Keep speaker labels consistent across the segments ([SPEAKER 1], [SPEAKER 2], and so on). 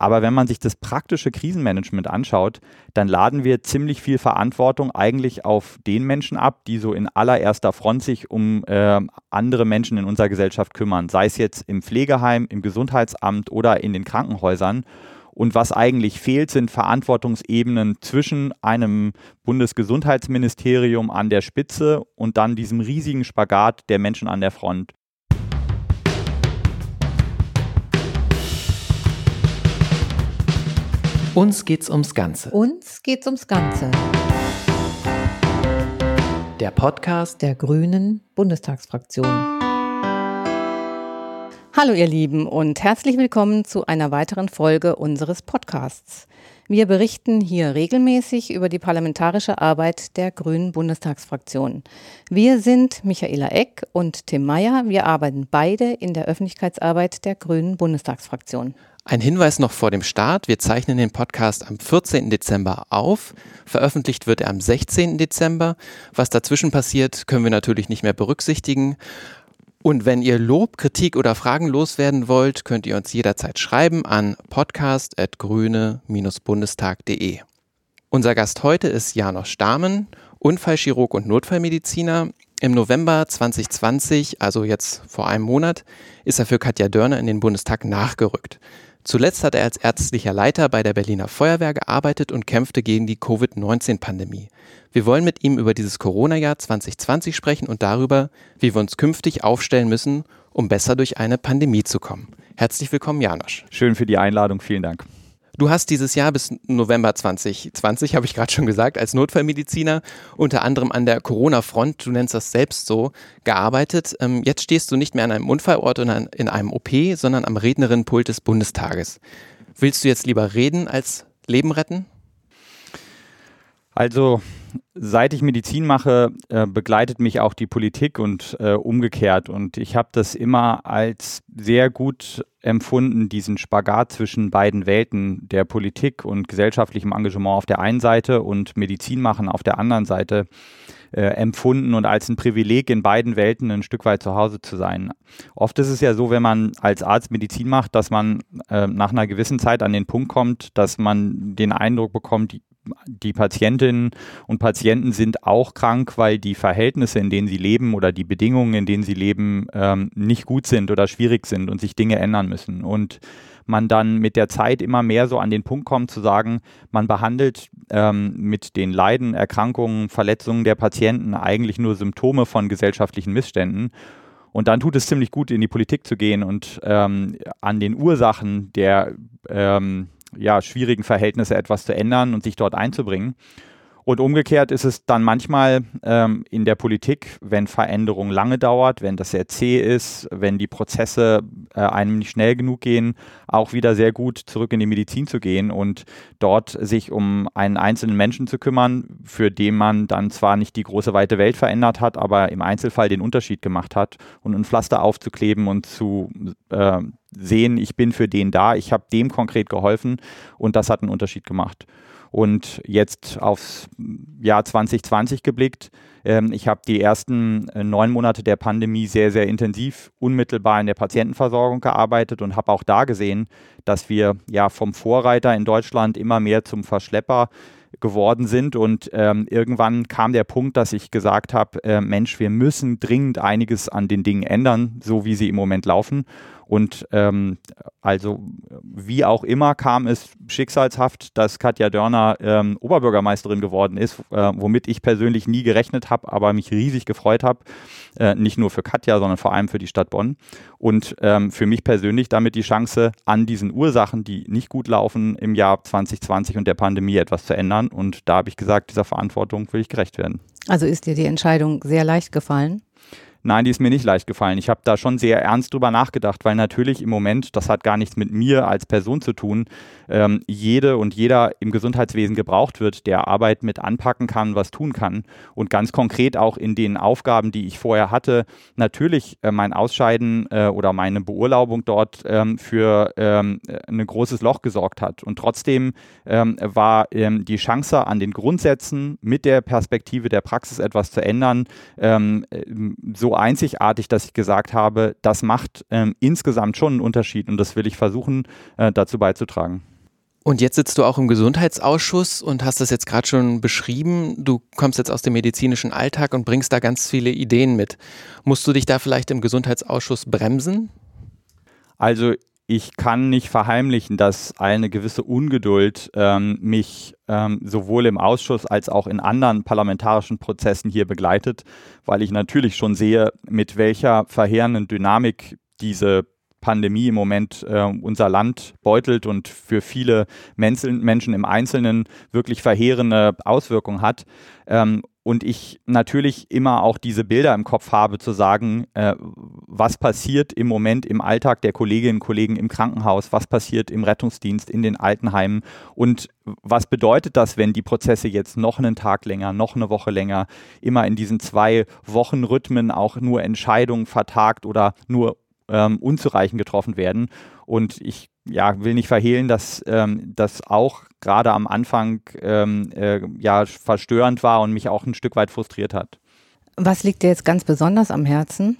[SPEAKER 1] Aber wenn man sich das praktische Krisenmanagement anschaut, dann laden wir ziemlich viel Verantwortung eigentlich auf den Menschen ab, die so in allererster Front sich um äh, andere Menschen in unserer Gesellschaft kümmern, sei es jetzt im Pflegeheim, im Gesundheitsamt oder in den Krankenhäusern. Und was eigentlich fehlt, sind Verantwortungsebenen zwischen einem Bundesgesundheitsministerium an der Spitze und dann diesem riesigen Spagat der Menschen an der Front.
[SPEAKER 2] Uns geht's ums Ganze.
[SPEAKER 3] Uns geht's ums Ganze.
[SPEAKER 2] Der Podcast
[SPEAKER 3] der Grünen Bundestagsfraktion. Hallo ihr Lieben und herzlich willkommen zu einer weiteren Folge unseres Podcasts. Wir berichten hier regelmäßig über die parlamentarische Arbeit der Grünen Bundestagsfraktion. Wir sind Michaela Eck und Tim Meyer. Wir arbeiten beide in der Öffentlichkeitsarbeit der Grünen Bundestagsfraktion.
[SPEAKER 2] Ein Hinweis noch vor dem Start. Wir zeichnen den Podcast am 14. Dezember auf. Veröffentlicht wird er am 16. Dezember. Was dazwischen passiert, können wir natürlich nicht mehr berücksichtigen. Und wenn ihr Lob, Kritik oder Fragen loswerden wollt, könnt ihr uns jederzeit schreiben an podcast.grüne-bundestag.de. Unser Gast heute ist Janosch Stamen, Unfallchirurg und Notfallmediziner. Im November 2020, also jetzt vor einem Monat, ist er für Katja Dörner in den Bundestag nachgerückt. Zuletzt hat er als ärztlicher Leiter bei der Berliner Feuerwehr gearbeitet und kämpfte gegen die Covid-19-Pandemie. Wir wollen mit ihm über dieses Corona-Jahr 2020 sprechen und darüber, wie wir uns künftig aufstellen müssen, um besser durch eine Pandemie zu kommen. Herzlich willkommen, Janosch.
[SPEAKER 1] Schön für die Einladung, vielen Dank.
[SPEAKER 2] Du hast dieses Jahr bis November 2020, habe ich gerade schon gesagt, als Notfallmediziner unter anderem an der Corona-Front, du nennst das selbst so, gearbeitet. Ähm, jetzt stehst du nicht mehr an einem Unfallort oder in einem OP, sondern am Rednerinnenpult des Bundestages. Willst du jetzt lieber reden als Leben retten?
[SPEAKER 1] Also seit ich Medizin mache, äh, begleitet mich auch die Politik und äh, umgekehrt. Und ich habe das immer als sehr gut empfunden, diesen Spagat zwischen beiden Welten der Politik und gesellschaftlichem Engagement auf der einen Seite und Medizin machen auf der anderen Seite äh, empfunden und als ein Privileg in beiden Welten ein Stück weit zu Hause zu sein. Oft ist es ja so, wenn man als Arzt Medizin macht, dass man äh, nach einer gewissen Zeit an den Punkt kommt, dass man den Eindruck bekommt, die, Patientinnen und Patienten sind auch krank, weil die Verhältnisse, in denen sie leben oder die Bedingungen, in denen sie leben, ähm, nicht gut sind oder schwierig sind und sich Dinge ändern müssen. Und man dann mit der Zeit immer mehr so an den Punkt kommt zu sagen, man behandelt ähm, mit den Leiden, Erkrankungen, Verletzungen der Patienten eigentlich nur Symptome von gesellschaftlichen Missständen. Und dann tut es ziemlich gut, in die Politik zu gehen und ähm, an den Ursachen der ähm, ja, schwierigen Verhältnisse etwas zu ändern und sich dort einzubringen. Und umgekehrt ist es dann manchmal ähm, in der Politik, wenn Veränderung lange dauert, wenn das sehr zäh ist, wenn die Prozesse äh, einem nicht schnell genug gehen, auch wieder sehr gut zurück in die Medizin zu gehen und dort sich um einen einzelnen Menschen zu kümmern, für den man dann zwar nicht die große weite Welt verändert hat, aber im Einzelfall den Unterschied gemacht hat und ein Pflaster aufzukleben und zu äh, sehen, ich bin für den da, ich habe dem konkret geholfen und das hat einen Unterschied gemacht. Und jetzt aufs Jahr 2020 geblickt, ähm, ich habe die ersten äh, neun Monate der Pandemie sehr, sehr intensiv unmittelbar in der Patientenversorgung gearbeitet und habe auch da gesehen, dass wir ja vom Vorreiter in Deutschland immer mehr zum Verschlepper geworden sind. Und ähm, irgendwann kam der Punkt, dass ich gesagt habe, äh, Mensch, wir müssen dringend einiges an den Dingen ändern, so wie sie im Moment laufen. Und ähm, also wie auch immer kam es schicksalshaft, dass Katja Dörner ähm, Oberbürgermeisterin geworden ist, äh, womit ich persönlich nie gerechnet habe, aber mich riesig gefreut habe. Äh, nicht nur für Katja, sondern vor allem für die Stadt Bonn. Und ähm, für mich persönlich damit die Chance, an diesen Ursachen, die nicht gut laufen, im Jahr 2020 und der Pandemie etwas zu ändern. Und da habe ich gesagt, dieser Verantwortung will ich gerecht werden.
[SPEAKER 3] Also ist dir die Entscheidung sehr leicht gefallen?
[SPEAKER 1] Nein, die ist mir nicht leicht gefallen. Ich habe da schon sehr ernst drüber nachgedacht, weil natürlich im Moment, das hat gar nichts mit mir als Person zu tun, ähm, jede und jeder im Gesundheitswesen gebraucht wird, der Arbeit mit anpacken kann, was tun kann. Und ganz konkret auch in den Aufgaben, die ich vorher hatte, natürlich äh, mein Ausscheiden äh, oder meine Beurlaubung dort ähm, für ähm, ein großes Loch gesorgt hat. Und trotzdem ähm, war ähm, die Chance an den Grundsätzen mit der Perspektive der Praxis etwas zu ändern, ähm, so einzigartig, dass ich gesagt habe, das macht ähm, insgesamt schon einen Unterschied und das will ich versuchen äh, dazu beizutragen.
[SPEAKER 2] Und jetzt sitzt du auch im Gesundheitsausschuss und hast das jetzt gerade schon beschrieben. Du kommst jetzt aus dem medizinischen Alltag und bringst da ganz viele Ideen mit. Musst du dich da vielleicht im Gesundheitsausschuss bremsen?
[SPEAKER 1] Also ich kann nicht verheimlichen, dass eine gewisse Ungeduld ähm, mich ähm, sowohl im Ausschuss als auch in anderen parlamentarischen Prozessen hier begleitet, weil ich natürlich schon sehe, mit welcher verheerenden Dynamik diese Pandemie im Moment äh, unser Land beutelt und für viele Menschen, im Einzelnen wirklich verheerende Auswirkungen hat. Ähm, und ich natürlich immer auch diese Bilder im Kopf habe, zu sagen, äh, was passiert im Moment im Alltag der Kolleginnen und Kollegen im Krankenhaus, was passiert im Rettungsdienst, in den Altenheimen und was bedeutet das, wenn die Prozesse jetzt noch einen Tag länger, noch eine Woche länger, immer in diesen zwei Wochen Rhythmen auch nur Entscheidungen vertagt oder nur ähm, unzureichend getroffen werden. Und ich ja, will nicht verhehlen, dass ähm, das auch gerade am Anfang ähm, äh, ja verstörend war und mich auch ein Stück weit frustriert hat.
[SPEAKER 3] Was liegt dir jetzt ganz besonders am Herzen?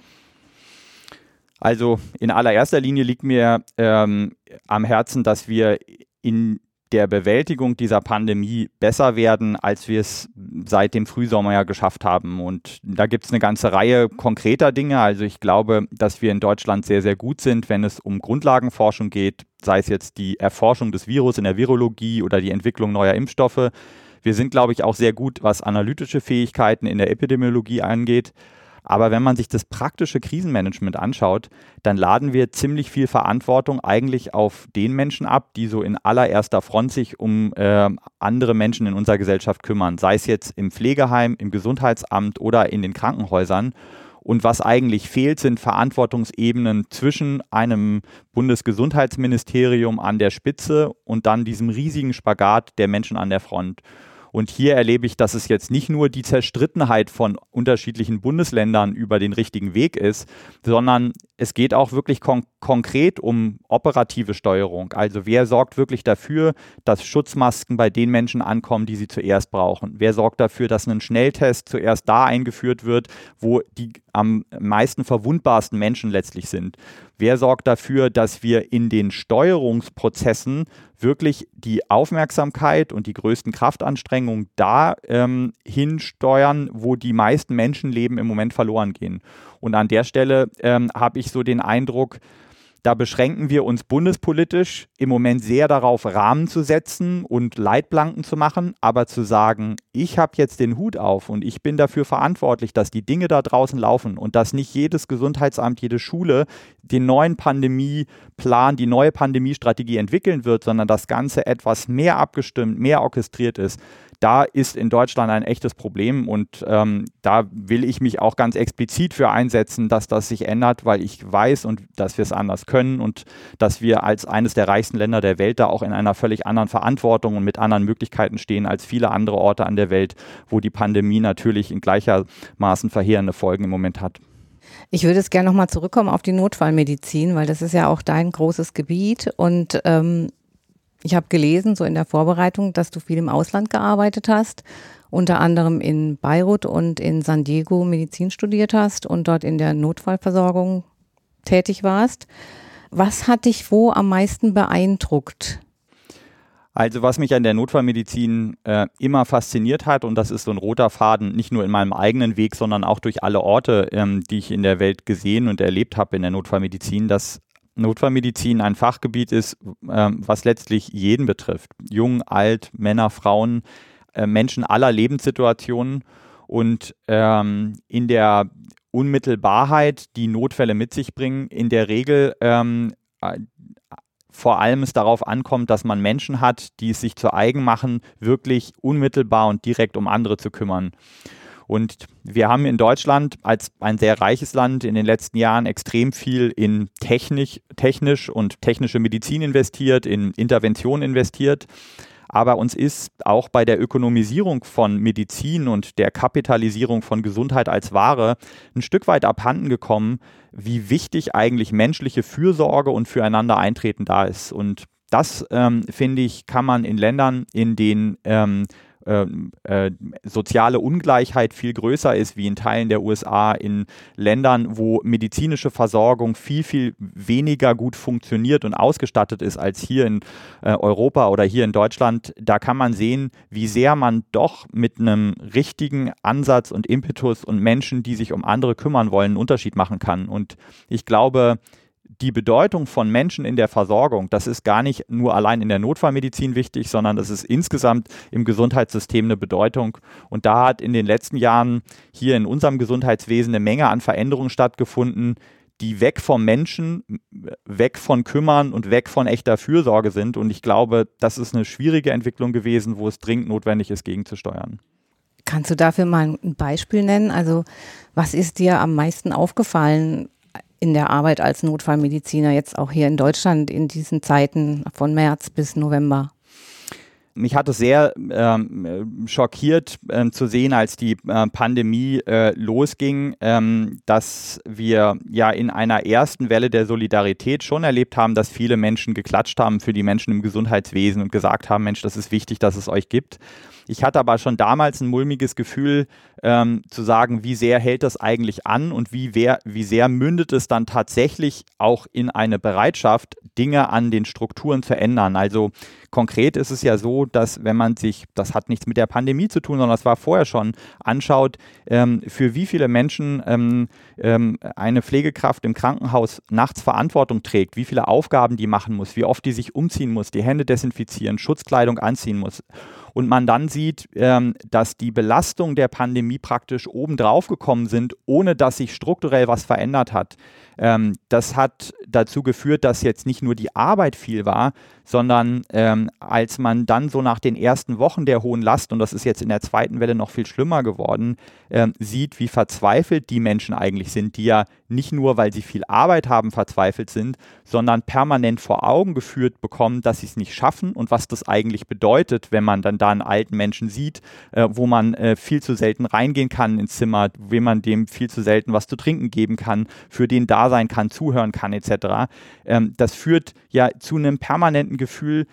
[SPEAKER 1] Also in allererster Linie liegt mir ähm, am Herzen, dass wir in der Bewältigung dieser Pandemie besser werden, als wir es seit dem Frühsommer ja geschafft haben. Und da gibt es eine ganze Reihe konkreter Dinge. Also ich glaube, dass wir in Deutschland sehr, sehr gut sind, wenn es um Grundlagenforschung geht, sei es jetzt die Erforschung des Virus in der Virologie oder die Entwicklung neuer Impfstoffe. Wir sind, glaube ich, auch sehr gut, was analytische Fähigkeiten in der Epidemiologie angeht. Aber wenn man sich das praktische Krisenmanagement anschaut, dann laden wir ziemlich viel Verantwortung eigentlich auf den Menschen ab, die so in allererster Front sich um äh, andere Menschen in unserer Gesellschaft kümmern, sei es jetzt im Pflegeheim, im Gesundheitsamt oder in den Krankenhäusern. Und was eigentlich fehlt, sind Verantwortungsebenen zwischen einem Bundesgesundheitsministerium an der Spitze und dann diesem riesigen Spagat der Menschen an der Front. Und hier erlebe ich, dass es jetzt nicht nur die Zerstrittenheit von unterschiedlichen Bundesländern über den richtigen Weg ist, sondern es geht auch wirklich kon konkret um operative Steuerung. Also wer sorgt wirklich dafür, dass Schutzmasken bei den Menschen ankommen, die sie zuerst brauchen? Wer sorgt dafür, dass ein Schnelltest zuerst da eingeführt wird, wo die am meisten verwundbarsten Menschen letztlich sind? Wer sorgt dafür, dass wir in den Steuerungsprozessen wirklich die Aufmerksamkeit und die größten Kraftanstrengungen da ähm, hinsteuern, wo die meisten Menschenleben im Moment verloren gehen? Und an der Stelle ähm, habe ich so den Eindruck, da beschränken wir uns bundespolitisch im Moment sehr darauf, Rahmen zu setzen und Leitplanken zu machen, aber zu sagen, ich habe jetzt den Hut auf und ich bin dafür verantwortlich, dass die Dinge da draußen laufen und dass nicht jedes Gesundheitsamt, jede Schule den neuen Pandemieplan, die neue Pandemiestrategie entwickeln wird, sondern das Ganze etwas mehr abgestimmt, mehr orchestriert ist da ist in Deutschland ein echtes Problem und ähm, da will ich mich auch ganz explizit für einsetzen, dass das sich ändert, weil ich weiß und dass wir es anders können und dass wir als eines der reichsten Länder der Welt da auch in einer völlig anderen Verantwortung und mit anderen Möglichkeiten stehen als viele andere Orte an der Welt, wo die Pandemie natürlich in gleichermaßen verheerende Folgen im Moment hat.
[SPEAKER 3] Ich würde es gerne nochmal zurückkommen auf die Notfallmedizin, weil das ist ja auch dein großes Gebiet und ähm, ich habe gelesen, so in der Vorbereitung, dass du viel im Ausland gearbeitet hast, unter anderem in Beirut und in San Diego Medizin studiert hast und dort in der Notfallversorgung tätig warst. Was hat dich wo am meisten beeindruckt?
[SPEAKER 1] Also was mich an der Notfallmedizin äh, immer fasziniert hat, und das ist so ein roter Faden, nicht nur in meinem eigenen Weg, sondern auch durch alle Orte, ähm, die ich in der Welt gesehen und erlebt habe in der Notfallmedizin, dass Notfallmedizin ein Fachgebiet ist, ähm, was letztlich jeden betrifft. Jung, alt, Männer, Frauen, äh, Menschen aller Lebenssituationen. Und ähm, in der Unmittelbarheit, die Notfälle mit sich bringen, in der Regel ähm, äh, vor allem es darauf ankommt, dass man Menschen hat, die es sich zu eigen machen, wirklich unmittelbar und direkt um andere zu kümmern. Und wir haben in Deutschland als ein sehr reiches Land in den letzten Jahren extrem viel in technisch, technisch und technische Medizin investiert, in Intervention investiert. Aber uns ist auch bei der Ökonomisierung von Medizin und der Kapitalisierung von Gesundheit als Ware ein Stück weit abhanden gekommen, wie wichtig eigentlich menschliche Fürsorge und füreinander eintreten da ist. Und das, ähm, finde ich, kann man in Ländern, in denen ähm, äh, äh, soziale Ungleichheit viel größer ist, wie in Teilen der USA, in Ländern, wo medizinische Versorgung viel, viel weniger gut funktioniert und ausgestattet ist als hier in äh, Europa oder hier in Deutschland, da kann man sehen, wie sehr man doch mit einem richtigen Ansatz und Impetus und Menschen, die sich um andere kümmern wollen, einen Unterschied machen kann. Und ich glaube, die Bedeutung von Menschen in der Versorgung, das ist gar nicht nur allein in der Notfallmedizin wichtig, sondern das ist insgesamt im Gesundheitssystem eine Bedeutung. Und da hat in den letzten Jahren hier in unserem Gesundheitswesen eine Menge an Veränderungen stattgefunden, die weg vom Menschen, weg von Kümmern und weg von echter Fürsorge sind. Und ich glaube, das ist eine schwierige Entwicklung gewesen, wo es dringend notwendig ist, gegenzusteuern.
[SPEAKER 3] Kannst du dafür mal ein Beispiel nennen? Also was ist dir am meisten aufgefallen in der Arbeit als Notfallmediziner, jetzt auch hier in Deutschland in diesen Zeiten von März bis November?
[SPEAKER 1] mich hat es sehr ähm, schockiert äh, zu sehen, als die äh, Pandemie äh, losging, ähm, dass wir ja in einer ersten Welle der Solidarität schon erlebt haben, dass viele Menschen geklatscht haben für die Menschen im Gesundheitswesen und gesagt haben, Mensch, das ist wichtig, dass es euch gibt. Ich hatte aber schon damals ein mulmiges Gefühl, ähm, zu sagen, wie sehr hält das eigentlich an und wie, wer, wie sehr mündet es dann tatsächlich auch in eine Bereitschaft, Dinge an den Strukturen zu ändern. Also konkret ist es ja so, dass wenn man sich, das hat nichts mit der Pandemie zu tun, sondern das war vorher schon, anschaut, ähm, für wie viele Menschen ähm, ähm, eine Pflegekraft im Krankenhaus nachts Verantwortung trägt, wie viele Aufgaben die machen muss, wie oft die sich umziehen muss, die Hände desinfizieren, Schutzkleidung anziehen muss und man dann sieht, ähm, dass die Belastung der Pandemie praktisch obendrauf gekommen sind, ohne dass sich strukturell was verändert hat. Ähm, das hat dazu geführt, dass jetzt nicht nur die Arbeit viel war, sondern ähm, als man dann so nach den ersten Wochen der hohen Last, und das ist jetzt in der zweiten Welle noch viel schlimmer geworden, ähm, sieht, wie verzweifelt die Menschen eigentlich sind, die ja nicht nur, weil sie viel Arbeit haben, verzweifelt sind, sondern permanent vor Augen geführt bekommen, dass sie es nicht schaffen und was das eigentlich bedeutet, wenn man dann da einen alten Menschen sieht, äh, wo man äh, viel zu selten reingehen kann ins Zimmer, wenn man dem viel zu selten was zu trinken geben kann, für den da sein kann, zuhören kann etc. Ähm, das führt ja zu einem permanenten Gefühl,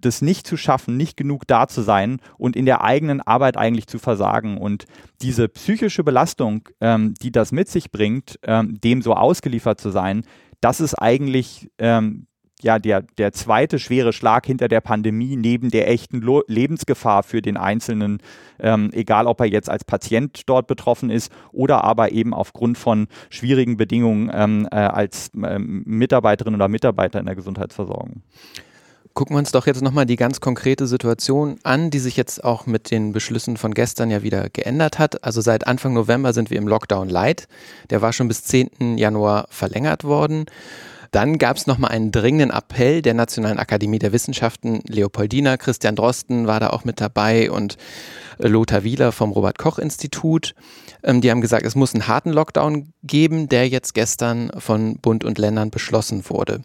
[SPEAKER 1] das nicht zu schaffen, nicht genug da zu sein und in der eigenen Arbeit eigentlich zu versagen. Und diese psychische Belastung, ähm, die das mit sich bringt, ähm, dem so ausgeliefert zu sein, das ist eigentlich ähm, ja der, der zweite schwere Schlag hinter der Pandemie neben der echten Lo Lebensgefahr für den Einzelnen, ähm, egal ob er jetzt als Patient dort betroffen ist oder aber eben aufgrund von schwierigen Bedingungen ähm, äh, als ähm, Mitarbeiterin oder Mitarbeiter in der Gesundheitsversorgung.
[SPEAKER 2] Gucken wir uns doch jetzt nochmal die ganz konkrete Situation an, die sich jetzt auch mit den Beschlüssen von gestern ja wieder geändert hat. Also seit Anfang November sind wir im Lockdown Light. Der war schon bis 10. Januar verlängert worden. Dann gab es nochmal einen dringenden Appell der Nationalen Akademie der Wissenschaften. Leopoldina, Christian Drosten war da auch mit dabei und äh, Lothar Wieler vom Robert-Koch-Institut. Ähm, die haben gesagt, es muss einen harten Lockdown geben, der jetzt gestern von Bund und Ländern beschlossen wurde.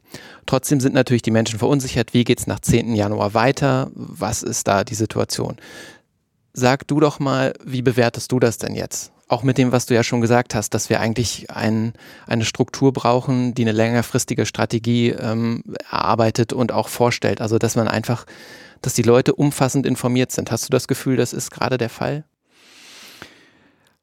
[SPEAKER 2] Trotzdem sind natürlich die Menschen verunsichert. Wie geht es nach 10. Januar weiter? Was ist da die Situation? Sag du doch mal, wie bewertest du das denn jetzt? Auch mit dem, was du ja schon gesagt hast, dass wir eigentlich ein, eine Struktur brauchen, die eine längerfristige Strategie ähm, erarbeitet und auch vorstellt. Also dass man einfach, dass die Leute umfassend informiert sind. Hast du das Gefühl, das ist gerade der Fall?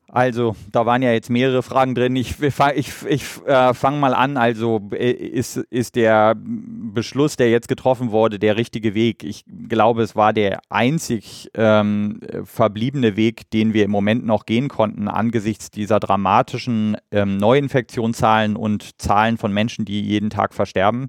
[SPEAKER 1] Also, da waren ja jetzt mehrere Fragen drin. Ich, ich, ich äh, fange mal an. Also, äh, ist, ist der Beschluss, der jetzt getroffen wurde, der richtige Weg? Ich glaube, es war der einzig ähm, verbliebene Weg, den wir im Moment noch gehen konnten, angesichts dieser dramatischen ähm, Neuinfektionszahlen und Zahlen von Menschen, die jeden Tag versterben.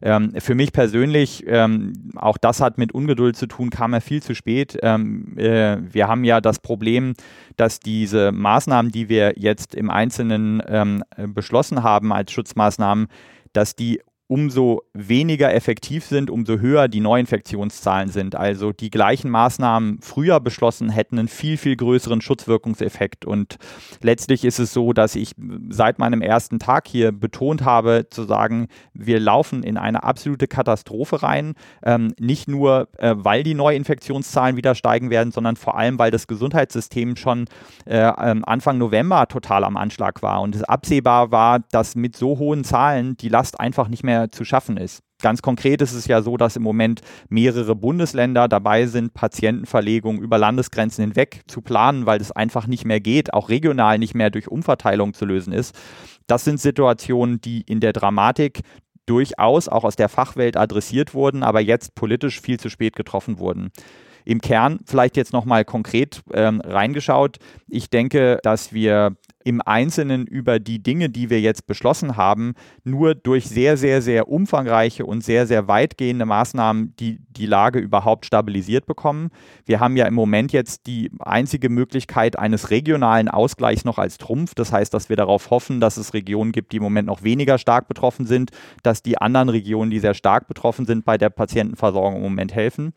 [SPEAKER 1] Ähm, für mich persönlich, ähm, auch das hat mit Ungeduld zu tun, kam er viel zu spät. Ähm, äh, wir haben ja das Problem, dass diese Maßnahmen, die wir jetzt im Einzelnen ähm, beschlossen haben als Schutzmaßnahmen, dass die umso weniger effektiv sind, umso höher die Neuinfektionszahlen sind. Also die gleichen Maßnahmen früher beschlossen hätten einen viel, viel größeren Schutzwirkungseffekt. Und letztlich ist es so, dass ich seit meinem ersten Tag hier betont habe, zu sagen, wir laufen in eine absolute Katastrophe rein. Ähm, nicht nur, äh, weil die Neuinfektionszahlen wieder steigen werden, sondern vor allem, weil das Gesundheitssystem schon äh, ähm, Anfang November total am Anschlag war und es absehbar war, dass mit so hohen Zahlen die Last einfach nicht mehr mehr zu schaffen ist. Ganz konkret ist es ja so, dass im Moment mehrere Bundesländer dabei sind, Patientenverlegungen über Landesgrenzen hinweg zu planen, weil es einfach nicht mehr geht, auch regional nicht mehr durch Umverteilung zu lösen ist. Das sind Situationen, die in der Dramatik durchaus auch aus der Fachwelt adressiert wurden, aber jetzt politisch viel zu spät getroffen wurden. Im Kern vielleicht jetzt nochmal konkret ähm, reingeschaut. Ich denke, dass wir im Einzelnen über die Dinge, die wir jetzt beschlossen haben, nur durch sehr, sehr, sehr umfangreiche und sehr, sehr weitgehende Maßnahmen die, die Lage überhaupt stabilisiert bekommen. Wir haben ja im Moment jetzt die einzige Möglichkeit eines regionalen Ausgleichs noch als Trumpf. Das heißt, dass wir darauf hoffen, dass es Regionen gibt, die im Moment noch weniger stark betroffen sind, dass die anderen Regionen, die sehr stark betroffen sind, bei der Patientenversorgung im Moment helfen.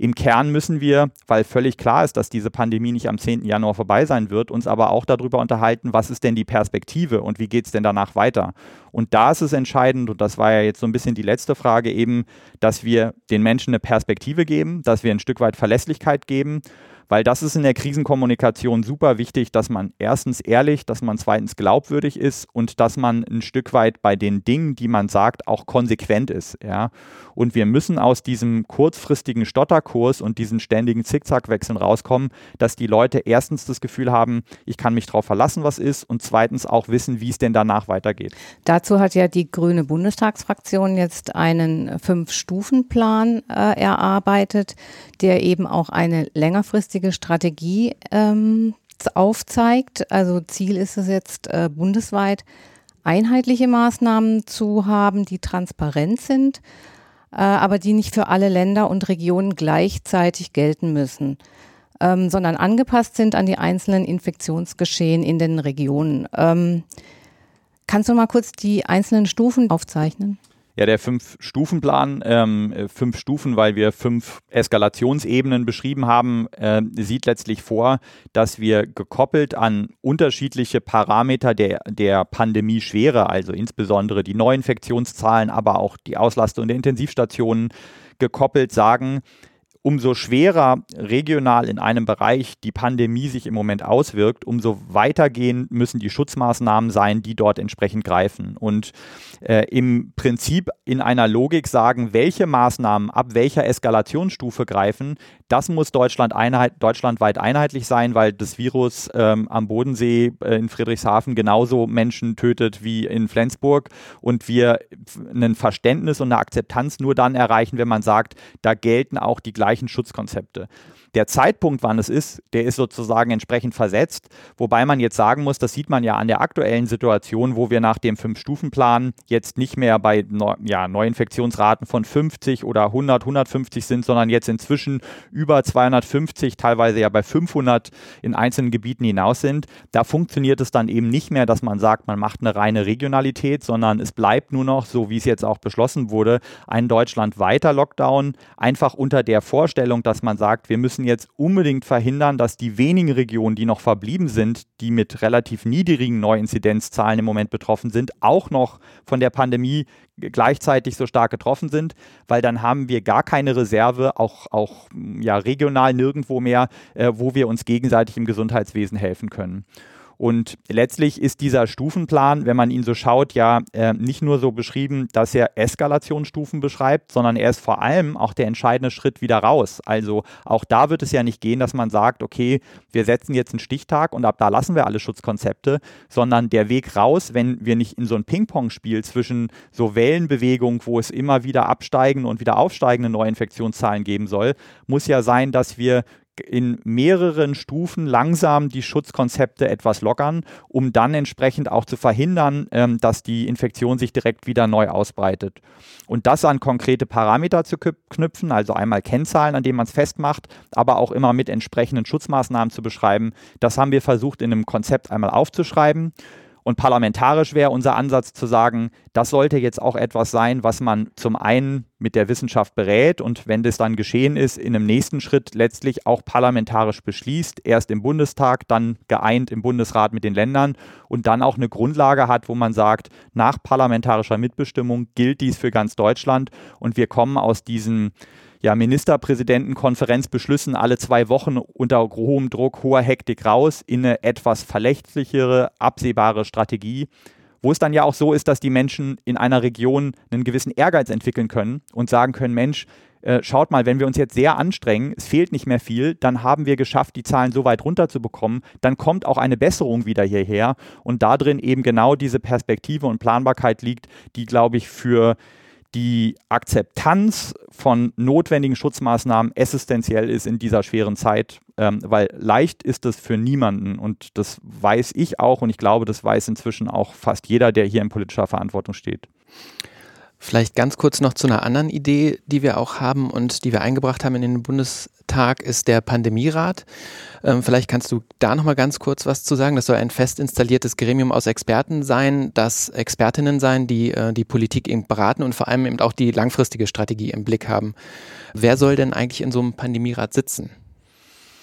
[SPEAKER 1] Im Kern müssen wir, weil völlig klar ist, dass diese Pandemie nicht am 10. Januar vorbei sein wird, uns aber auch darüber unterhalten, was ist denn die Perspektive und wie geht es denn danach weiter. Und da ist es entscheidend, und das war ja jetzt so ein bisschen die letzte Frage eben, dass wir den Menschen eine Perspektive geben, dass wir ein Stück weit Verlässlichkeit geben weil das ist in der Krisenkommunikation super wichtig, dass man erstens ehrlich, dass man zweitens glaubwürdig ist und dass man ein Stück weit bei den Dingen, die man sagt, auch konsequent ist. Ja? Und wir müssen aus diesem kurzfristigen Stotterkurs und diesen ständigen Zickzackwechseln rauskommen, dass die Leute erstens das Gefühl haben, ich kann mich darauf verlassen, was ist, und zweitens auch wissen, wie es denn danach weitergeht.
[SPEAKER 3] Dazu hat ja die Grüne Bundestagsfraktion jetzt einen Fünf-Stufen-Plan äh, erarbeitet, der eben auch eine längerfristige langfristige Strategie ähm, aufzeigt. Also Ziel ist es jetzt äh, bundesweit einheitliche Maßnahmen zu haben, die transparent sind, äh, aber die nicht für alle Länder und Regionen gleichzeitig gelten müssen, ähm, sondern angepasst sind an die einzelnen Infektionsgeschehen in den Regionen. Ähm, kannst du mal kurz die einzelnen Stufen aufzeichnen?
[SPEAKER 1] Ja, der Fünf-Stufen-Plan, ähm, äh, fünf Stufen, weil wir fünf Eskalationsebenen beschrieben haben, äh, sieht letztlich vor, dass wir gekoppelt an unterschiedliche Parameter der, der Pandemie-Schwere, also insbesondere die Neuinfektionszahlen, aber auch die Auslastung der Intensivstationen, gekoppelt sagen, umso schwerer regional in einem Bereich die Pandemie sich im Moment auswirkt, umso weitergehend müssen die Schutzmaßnahmen sein, die dort entsprechend greifen. Und äh, im Prinzip in einer Logik sagen, welche Maßnahmen ab welcher Eskalationsstufe greifen, das muss Deutschland einheit, deutschlandweit einheitlich sein, weil das Virus ähm, am Bodensee äh, in Friedrichshafen genauso Menschen tötet wie in Flensburg und wir ein Verständnis und eine Akzeptanz nur dann erreichen, wenn man sagt, da gelten auch die gleichen Schutzkonzepte. Der Zeitpunkt, wann es ist, der ist sozusagen entsprechend versetzt, wobei man jetzt sagen muss, das sieht man ja an der aktuellen Situation, wo wir nach dem Fünf-Stufen-Plan jetzt nicht mehr bei ja, Neuinfektionsraten von 50 oder 100, 150 sind, sondern jetzt inzwischen über 250, teilweise ja bei 500 in einzelnen Gebieten hinaus sind. Da funktioniert es dann eben nicht mehr, dass man sagt, man macht eine reine Regionalität, sondern es bleibt nur noch, so wie es jetzt auch beschlossen wurde, ein deutschlandweiter Lockdown, einfach unter der Vorstellung, dass man sagt, wir müssen müssen jetzt unbedingt verhindern, dass die wenigen Regionen, die noch verblieben sind, die mit relativ niedrigen Neuinzidenzzahlen im Moment betroffen sind, auch noch von der Pandemie gleichzeitig so stark getroffen sind, weil dann haben wir gar keine Reserve, auch, auch ja, regional nirgendwo mehr, äh, wo wir uns gegenseitig im Gesundheitswesen helfen können. Und letztlich ist dieser Stufenplan, wenn man ihn so schaut, ja äh, nicht nur so beschrieben, dass er Eskalationsstufen beschreibt, sondern er ist vor allem auch der entscheidende Schritt wieder raus. Also auch da wird es ja nicht gehen, dass man sagt, okay, wir setzen jetzt einen Stichtag und ab da lassen wir alle Schutzkonzepte, sondern der Weg raus, wenn wir nicht in so ein Ping-Pong-Spiel zwischen so Wellenbewegungen, wo es immer wieder absteigende und wieder aufsteigende Neuinfektionszahlen geben soll, muss ja sein, dass wir in mehreren Stufen langsam die Schutzkonzepte etwas lockern, um dann entsprechend auch zu verhindern, ähm, dass die Infektion sich direkt wieder neu ausbreitet. Und das an konkrete Parameter zu knüpfen, also einmal Kennzahlen, an denen man es festmacht, aber auch immer mit entsprechenden Schutzmaßnahmen zu beschreiben, das haben wir versucht in einem Konzept einmal aufzuschreiben. Und parlamentarisch wäre unser Ansatz zu sagen, das sollte jetzt auch etwas sein, was man zum einen mit der Wissenschaft berät und wenn das dann geschehen ist, in einem nächsten Schritt letztlich auch parlamentarisch beschließt, erst im Bundestag, dann geeint im Bundesrat mit den Ländern und dann auch eine Grundlage hat, wo man sagt, nach parlamentarischer Mitbestimmung gilt dies für ganz Deutschland und wir kommen aus diesen ja, Ministerpräsidentenkonferenzbeschlüssen alle zwei Wochen unter hohem Druck, hoher Hektik raus in eine etwas verlässlichere, absehbare Strategie, wo es dann ja auch so ist, dass die Menschen in einer Region einen gewissen Ehrgeiz entwickeln können und sagen können, Mensch, äh, schaut mal, wenn wir uns jetzt sehr anstrengen, es fehlt nicht mehr viel, dann haben wir geschafft, die Zahlen so weit runterzubekommen, dann kommt auch eine Besserung wieder hierher. Und da drin eben genau diese Perspektive und Planbarkeit liegt, die, glaube ich, für die Akzeptanz von notwendigen Schutzmaßnahmen essentiell ist in dieser schweren Zeit, ähm, weil leicht ist es für niemanden und das weiß ich auch und ich glaube, das weiß inzwischen auch fast jeder, der hier in politischer Verantwortung steht.
[SPEAKER 2] Vielleicht ganz kurz noch zu einer anderen Idee, die wir auch haben und die wir eingebracht haben in den Bundestag, ist der Pandemierat. Ähm, vielleicht kannst du da noch mal ganz kurz was zu sagen. Das soll ein fest installiertes Gremium aus Experten sein, das Expertinnen sein, die äh, die Politik eben beraten und vor allem eben auch die langfristige Strategie im Blick haben. Wer soll denn eigentlich in so einem Pandemierat sitzen?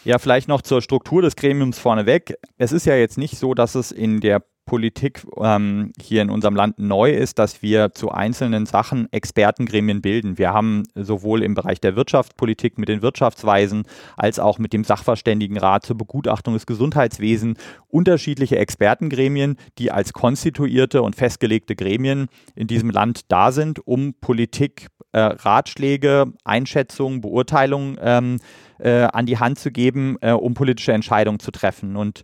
[SPEAKER 1] Ja, vielleicht noch zur Struktur des Gremiums vorneweg. Es ist ja jetzt nicht so, dass es in der Politik ähm, hier in unserem Land neu ist, dass wir zu einzelnen Sachen Expertengremien bilden. Wir haben sowohl im Bereich der Wirtschaftspolitik mit den Wirtschaftsweisen als auch mit dem Sachverständigenrat zur Begutachtung des Gesundheitswesens unterschiedliche Expertengremien, die als konstituierte und festgelegte Gremien in diesem Land da sind, um Politik, äh, Ratschläge, Einschätzungen, Beurteilungen ähm, äh, an die Hand zu geben, äh, um politische Entscheidungen zu treffen. Und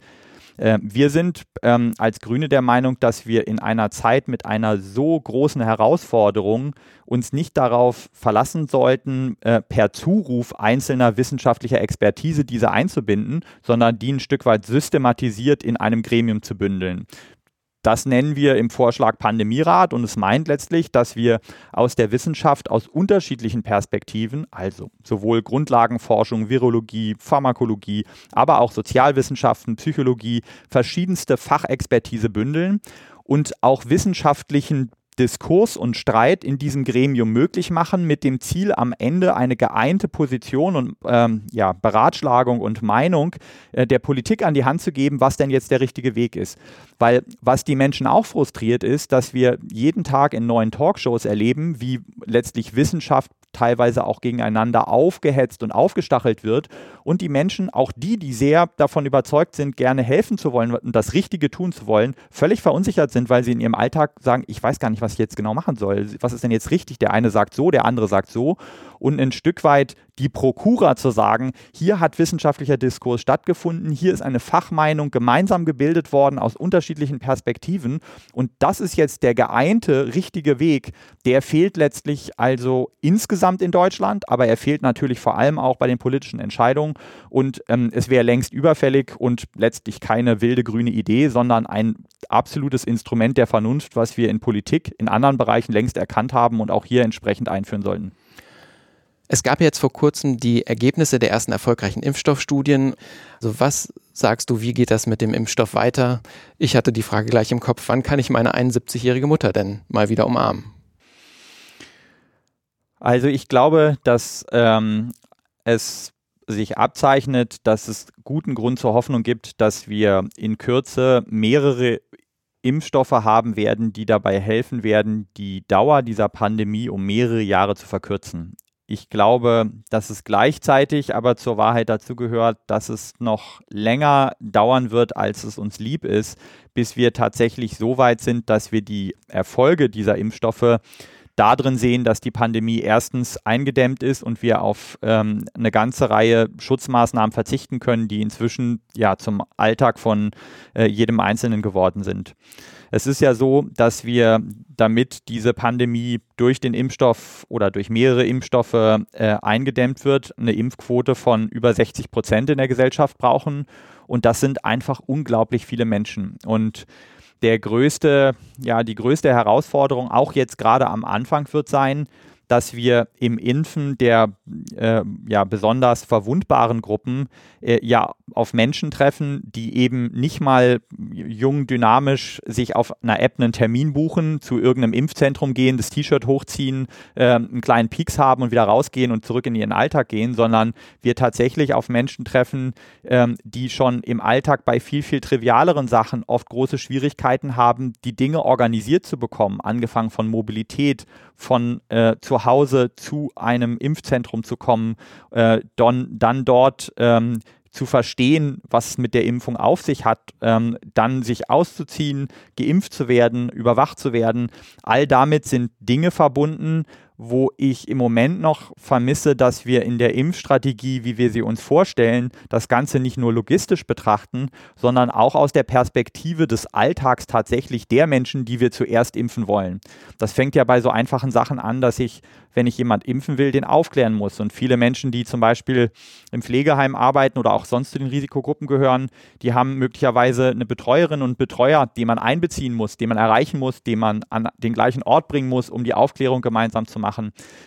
[SPEAKER 1] äh, wir sind ähm, als Grüne der Meinung, dass wir in einer Zeit mit einer so großen Herausforderung uns nicht darauf verlassen sollten, äh, per Zuruf einzelner wissenschaftlicher Expertise diese einzubinden, sondern die ein Stück weit systematisiert in einem Gremium zu bündeln. Das nennen wir im Vorschlag Pandemierat und es meint letztlich, dass wir aus der Wissenschaft aus unterschiedlichen Perspektiven, also sowohl Grundlagenforschung, Virologie, Pharmakologie, aber auch Sozialwissenschaften, Psychologie, verschiedenste Fachexpertise bündeln und auch wissenschaftlichen Diskurs und Streit in diesem Gremium möglich machen, mit dem Ziel, am Ende eine geeinte Position und ähm, ja, Beratschlagung und Meinung äh, der Politik an die Hand zu geben, was denn jetzt der richtige Weg ist. Weil was die Menschen auch frustriert ist, dass wir jeden Tag in neuen Talkshows erleben, wie letztlich Wissenschaft teilweise auch gegeneinander aufgehetzt und aufgestachelt wird und die Menschen, auch die, die sehr davon überzeugt sind, gerne helfen zu wollen und das Richtige tun zu wollen, völlig verunsichert sind, weil sie in ihrem Alltag sagen, ich weiß gar nicht, was ich jetzt genau machen soll. Was ist denn jetzt richtig? Der eine sagt so, der andere sagt so und ein Stück weit die Prokura zu sagen, hier hat wissenschaftlicher Diskurs stattgefunden, hier ist eine Fachmeinung gemeinsam gebildet worden aus unterschiedlichen Perspektiven und das ist jetzt der geeinte richtige Weg, der fehlt letztlich also insgesamt in Deutschland, aber er fehlt natürlich vor allem auch bei den politischen Entscheidungen und ähm, es wäre längst überfällig und letztlich keine wilde grüne Idee, sondern ein absolutes Instrument der Vernunft, was wir in Politik in anderen Bereichen längst erkannt haben und auch hier entsprechend einführen sollten.
[SPEAKER 2] Es gab jetzt vor kurzem die Ergebnisse der ersten erfolgreichen Impfstoffstudien. Also was sagst du, wie geht das mit dem Impfstoff weiter? Ich hatte die Frage gleich im Kopf, wann kann ich meine 71-jährige Mutter denn mal wieder umarmen?
[SPEAKER 1] Also ich glaube, dass ähm, es sich abzeichnet, dass es guten Grund zur Hoffnung gibt, dass wir in Kürze mehrere Impfstoffe haben werden, die dabei helfen werden, die Dauer dieser Pandemie um mehrere Jahre zu verkürzen. Ich glaube, dass es gleichzeitig aber zur Wahrheit dazu gehört, dass es noch länger dauern wird, als es uns lieb ist, bis wir tatsächlich so weit sind, dass wir die Erfolge dieser Impfstoffe darin sehen, dass die Pandemie erstens eingedämmt ist und wir auf ähm, eine ganze Reihe Schutzmaßnahmen verzichten können, die inzwischen ja zum Alltag von äh, jedem Einzelnen geworden sind. Es ist ja so, dass wir damit diese Pandemie durch den Impfstoff oder durch mehrere Impfstoffe äh, eingedämmt wird, eine Impfquote von über 60 Prozent in der Gesellschaft brauchen. Und das sind einfach unglaublich viele Menschen. Und der größte, ja, die größte Herausforderung auch jetzt gerade am Anfang wird sein, dass wir im Impfen der äh, ja, besonders verwundbaren Gruppen äh, ja auf Menschen treffen, die eben nicht mal jung, dynamisch sich auf einer App einen Termin buchen, zu irgendeinem Impfzentrum gehen, das T-Shirt hochziehen, äh, einen kleinen Peaks haben und wieder rausgehen und zurück in ihren Alltag gehen, sondern wir tatsächlich auf Menschen treffen, ähm, die schon im Alltag bei viel, viel trivialeren Sachen oft große Schwierigkeiten haben, die Dinge organisiert zu bekommen, angefangen von Mobilität, von äh, zu Hause zu einem Impfzentrum zu kommen, äh, don, dann dort ähm, zu verstehen, was es mit der Impfung auf sich hat, ähm, dann sich auszuziehen, geimpft zu werden, überwacht zu werden. All damit sind Dinge verbunden, wo ich im Moment noch vermisse, dass wir in der Impfstrategie, wie wir sie uns vorstellen, das Ganze nicht nur logistisch betrachten, sondern auch aus der Perspektive des Alltags tatsächlich der Menschen, die wir zuerst impfen wollen. Das fängt ja bei so einfachen Sachen an, dass ich wenn ich jemand impfen will, den aufklären muss. Und viele Menschen, die zum Beispiel im Pflegeheim arbeiten oder auch sonst zu den Risikogruppen gehören, die haben möglicherweise eine Betreuerin und Betreuer, die man einbeziehen muss, den man erreichen muss, den man an den gleichen Ort bringen muss, um die Aufklärung gemeinsam zu machen.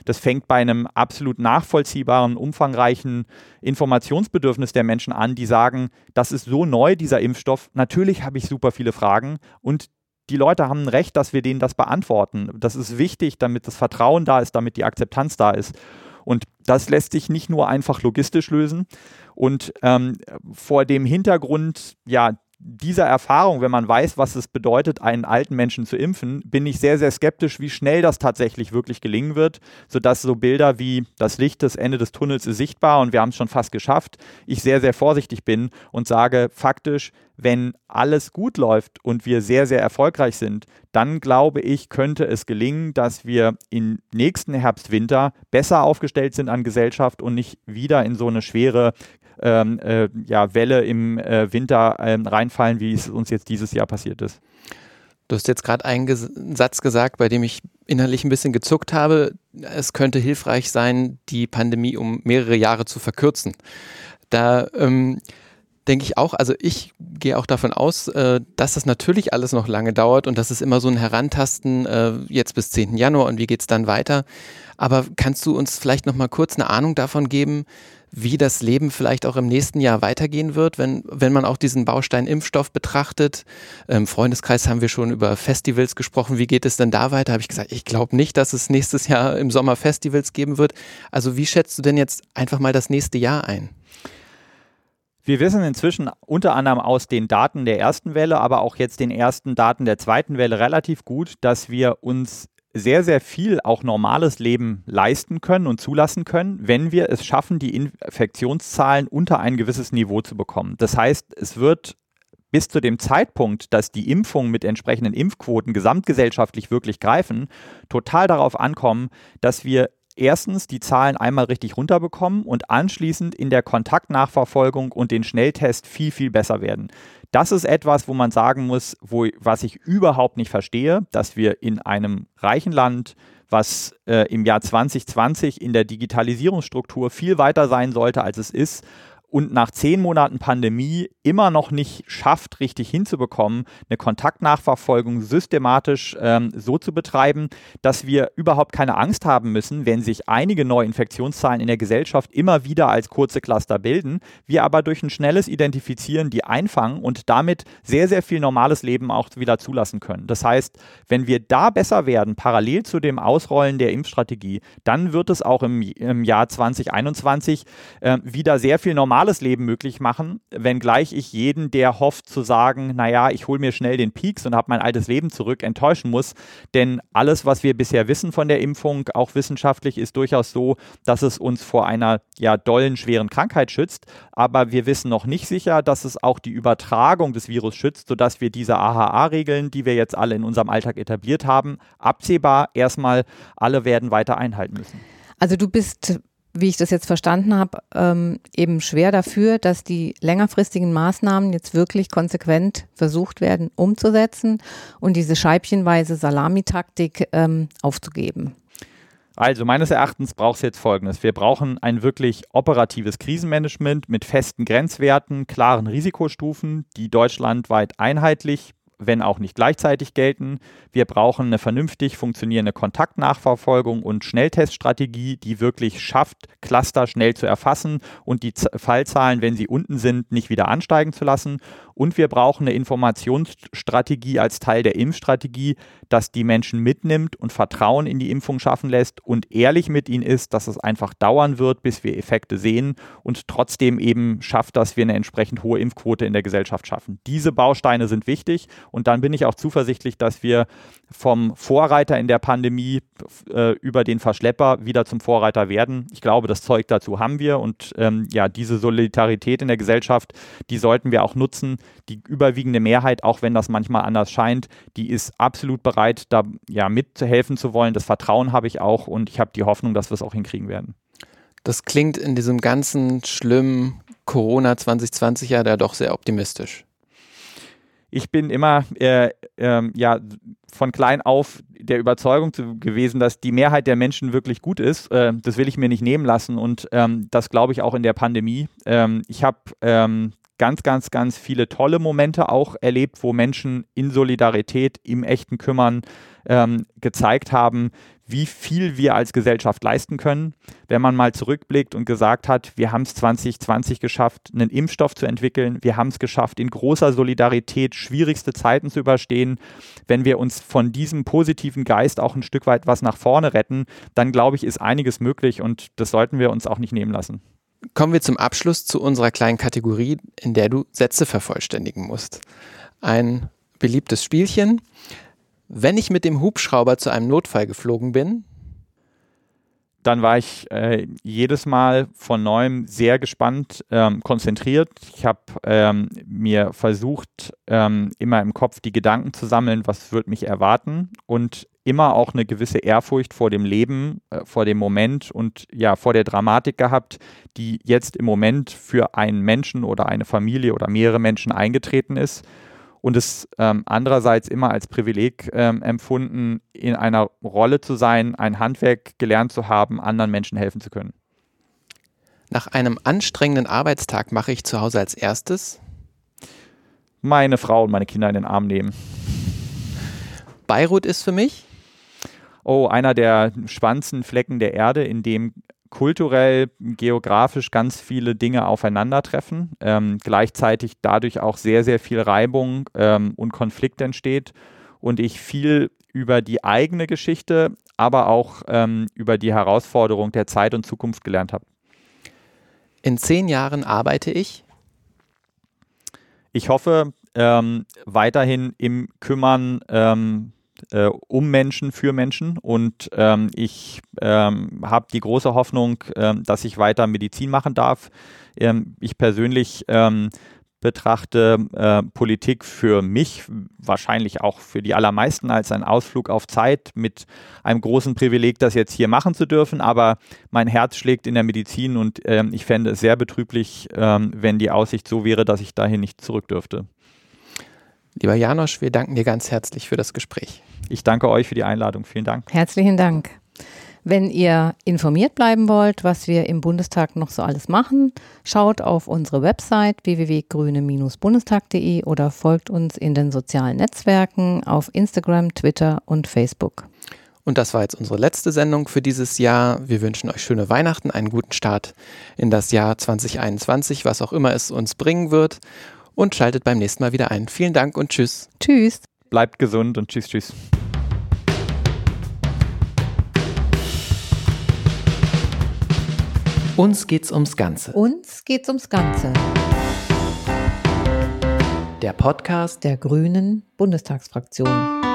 [SPEAKER 1] Das fängt bei einem absolut nachvollziehbaren, umfangreichen Informationsbedürfnis der Menschen an, die sagen, das ist so neu, dieser Impfstoff. Natürlich habe ich super viele Fragen und die Leute haben ein Recht, dass wir denen das beantworten. Das ist wichtig, damit das Vertrauen da ist, damit die Akzeptanz da ist. Und das lässt sich nicht nur einfach logistisch lösen. Und ähm, vor dem Hintergrund, ja, dieser Erfahrung, wenn man weiß, was es bedeutet, einen alten Menschen zu impfen, bin ich sehr, sehr skeptisch, wie schnell das tatsächlich wirklich gelingen wird, sodass so Bilder wie das Licht, das Ende des Tunnels ist sichtbar und wir haben es schon fast geschafft, ich sehr, sehr vorsichtig bin und sage faktisch, wenn alles gut läuft und wir sehr, sehr erfolgreich sind, dann glaube ich, könnte es gelingen, dass wir im nächsten Herbst, Winter besser aufgestellt sind an Gesellschaft und nicht wieder in so eine schwere ähm, äh, ja, Welle im äh, Winter ähm, reinfallen, wie es uns jetzt dieses Jahr passiert ist.
[SPEAKER 2] Du hast jetzt gerade einen Ges Satz gesagt, bei dem ich innerlich ein bisschen gezuckt habe. Es könnte hilfreich sein, die Pandemie um mehrere Jahre zu verkürzen. Da ähm, denke ich auch, also ich gehe auch davon aus, äh, dass das natürlich alles noch lange dauert und dass es immer so ein Herantasten äh, jetzt bis 10. Januar und wie geht es dann weiter. Aber kannst du uns vielleicht noch mal kurz eine Ahnung davon geben, wie das Leben vielleicht auch im nächsten Jahr weitergehen wird, wenn, wenn man auch diesen Baustein Impfstoff betrachtet. Im Freundeskreis haben wir schon über Festivals gesprochen. Wie geht es denn da weiter? Habe ich gesagt, ich glaube nicht, dass es nächstes Jahr im Sommer Festivals geben wird. Also wie schätzt du denn jetzt einfach mal das nächste Jahr ein?
[SPEAKER 1] Wir wissen inzwischen unter anderem aus den Daten der ersten Welle, aber auch jetzt den ersten Daten der zweiten Welle relativ gut, dass wir uns sehr, sehr viel auch normales Leben leisten können und zulassen können, wenn wir es schaffen, die Infektionszahlen unter ein gewisses Niveau zu bekommen. Das heißt, es wird bis zu dem Zeitpunkt, dass die Impfungen mit entsprechenden Impfquoten gesamtgesellschaftlich wirklich greifen, total darauf ankommen, dass wir erstens die Zahlen einmal richtig runterbekommen und anschließend in der Kontaktnachverfolgung und den Schnelltest viel, viel besser werden. Das ist etwas, wo man sagen muss, wo, was ich überhaupt nicht verstehe, dass wir in einem reichen Land, was äh, im Jahr 2020 in der Digitalisierungsstruktur viel weiter sein sollte, als es ist, und nach zehn Monaten Pandemie immer noch nicht schafft, richtig hinzubekommen, eine Kontaktnachverfolgung systematisch ähm, so zu betreiben, dass wir überhaupt keine Angst haben müssen, wenn sich einige neue Infektionszahlen in der Gesellschaft immer wieder als kurze Cluster bilden, wir aber durch ein schnelles Identifizieren die einfangen und damit sehr, sehr viel normales Leben auch wieder zulassen können. Das heißt, wenn wir da besser werden, parallel zu dem Ausrollen der Impfstrategie, dann wird es auch im, im Jahr 2021 äh, wieder sehr viel normales normales Leben möglich machen, wenngleich ich jeden, der hofft zu sagen, naja, ich hole mir schnell den Peaks und habe mein altes Leben zurück, enttäuschen muss. Denn alles, was wir bisher wissen von der Impfung, auch wissenschaftlich, ist durchaus so, dass es uns vor einer ja dollen, schweren Krankheit schützt. Aber wir wissen noch nicht sicher, dass es auch die Übertragung des Virus schützt, sodass wir diese AHA-Regeln, die wir jetzt alle in unserem Alltag etabliert haben, absehbar erstmal alle werden weiter einhalten müssen.
[SPEAKER 3] Also du bist wie ich das jetzt verstanden habe, ähm, eben schwer dafür, dass die längerfristigen Maßnahmen jetzt wirklich konsequent versucht werden umzusetzen und diese scheibchenweise Salamitaktik ähm, aufzugeben.
[SPEAKER 1] Also meines Erachtens braucht es jetzt Folgendes. Wir brauchen ein wirklich operatives Krisenmanagement mit festen Grenzwerten, klaren Risikostufen, die deutschlandweit einheitlich wenn auch nicht gleichzeitig gelten. Wir brauchen eine vernünftig funktionierende Kontaktnachverfolgung und Schnellteststrategie, die wirklich schafft, Cluster schnell zu erfassen und die Fallzahlen, wenn sie unten sind, nicht wieder ansteigen zu lassen. Und wir brauchen eine Informationsstrategie als Teil der Impfstrategie, dass die Menschen mitnimmt und Vertrauen in die Impfung schaffen lässt und ehrlich mit ihnen ist, dass es einfach dauern wird, bis wir Effekte sehen und trotzdem eben schafft, dass wir eine entsprechend hohe Impfquote in der Gesellschaft schaffen. Diese Bausteine sind wichtig Und dann bin ich auch zuversichtlich, dass wir vom Vorreiter in der Pandemie äh, über den Verschlepper wieder zum Vorreiter werden. Ich glaube, das Zeug dazu haben wir und ähm, ja, diese Solidarität in der Gesellschaft, die sollten wir auch nutzen. Die überwiegende Mehrheit, auch wenn das manchmal anders scheint, die ist absolut bereit, da ja mithelfen zu wollen. Das Vertrauen habe ich auch und ich habe die Hoffnung, dass wir es auch hinkriegen werden.
[SPEAKER 2] Das klingt in diesem ganzen schlimmen Corona 2020 ja da doch sehr optimistisch.
[SPEAKER 1] Ich bin immer äh, äh, ja von klein auf der Überzeugung zu, gewesen, dass die Mehrheit der Menschen wirklich gut ist. Äh, das will ich mir nicht nehmen lassen und ähm, das glaube ich auch in der Pandemie. Ähm, ich habe ähm, ganz, ganz, ganz viele tolle Momente auch erlebt, wo Menschen in Solidarität, im echten Kümmern ähm, gezeigt haben, wie viel wir als Gesellschaft leisten können. Wenn man mal zurückblickt und gesagt hat, wir haben es 2020 geschafft, einen Impfstoff zu entwickeln, wir haben es geschafft, in großer Solidarität schwierigste Zeiten zu überstehen. Wenn wir uns von diesem positiven Geist auch ein Stück weit was nach vorne retten, dann glaube ich, ist einiges möglich und das sollten wir uns auch nicht nehmen lassen.
[SPEAKER 2] Kommen wir zum Abschluss zu unserer kleinen Kategorie, in der du Sätze vervollständigen musst. Ein beliebtes Spielchen. Wenn ich mit dem Hubschrauber zu einem Notfall geflogen bin,
[SPEAKER 1] dann war ich äh, jedes Mal von neuem sehr gespannt, ähm, konzentriert. Ich habe ähm, mir versucht, ähm, immer im Kopf die Gedanken zu sammeln, was wird mich erwarten und immer auch eine gewisse Ehrfurcht vor dem Leben, äh, vor dem Moment und ja, vor der Dramatik gehabt, die jetzt im Moment für einen Menschen oder eine Familie oder mehrere Menschen eingetreten ist und es ähm, andererseits immer als Privileg ähm, empfunden, in einer Rolle zu sein, ein Handwerk gelernt zu haben, anderen Menschen helfen zu können.
[SPEAKER 2] Nach einem anstrengenden Arbeitstag mache ich zu Hause als erstes
[SPEAKER 1] meine Frau und meine Kinder in den Arm nehmen.
[SPEAKER 2] Beirut ist für mich
[SPEAKER 1] oh, einer der spannendsten Flecken der Erde, in dem kulturell, geografisch ganz viele Dinge aufeinandertreffen, ähm, gleichzeitig dadurch auch sehr, sehr viel Reibung ähm, und Konflikt entsteht und ich viel über die eigene Geschichte, aber auch ähm, über die Herausforderung der Zeit und Zukunft gelernt habe.
[SPEAKER 2] In zehn Jahren arbeite ich?
[SPEAKER 1] Ich hoffe, ähm, weiterhin im Kümmern ähm, äh, um Menschen, für Menschen. Und ähm, ich ähm, habe die große Hoffnung, ähm, dass ich weiter Medizin machen darf. Ähm, ich persönlich ähm, betrachte äh, Politik für mich, wahrscheinlich auch für die allermeisten, als ein Ausflug auf Zeit mit einem großen Privileg, das jetzt hier machen zu dürfen. Aber mein Herz schlägt in der Medizin und ähm, ich fände es sehr betrüblich, wenn die Aussicht so wäre, dass ich dahin nicht zurück dürfte.
[SPEAKER 2] Lieber Janosch, wir danken dir ganz herzlich für das Gespräch.
[SPEAKER 1] Ich danke euch für die Einladung. Vielen Dank.
[SPEAKER 3] Herzlichen Dank. Wenn ihr informiert bleiben wollt, was wir im Bundestag noch so alles machen, schaut auf unsere Website www.grüne-bundestag.de oder folgt uns in den sozialen Netzwerken auf Instagram, Twitter und Facebook.
[SPEAKER 2] Und das war jetzt unsere letzte Sendung für dieses Jahr. Wir wünschen euch schöne Weihnachten, einen guten Start in das Jahr 2021, was auch immer es uns bringen wird und schaltet beim nächsten Mal wieder ein. Vielen Dank und tschüss.
[SPEAKER 3] Tschüss.
[SPEAKER 1] Bleibt gesund und tschüss, tschüss.
[SPEAKER 2] Uns geht's ums Ganze.
[SPEAKER 3] Uns geht's ums Ganze.
[SPEAKER 2] Der Podcast
[SPEAKER 3] der Grünen Bundestagsfraktion.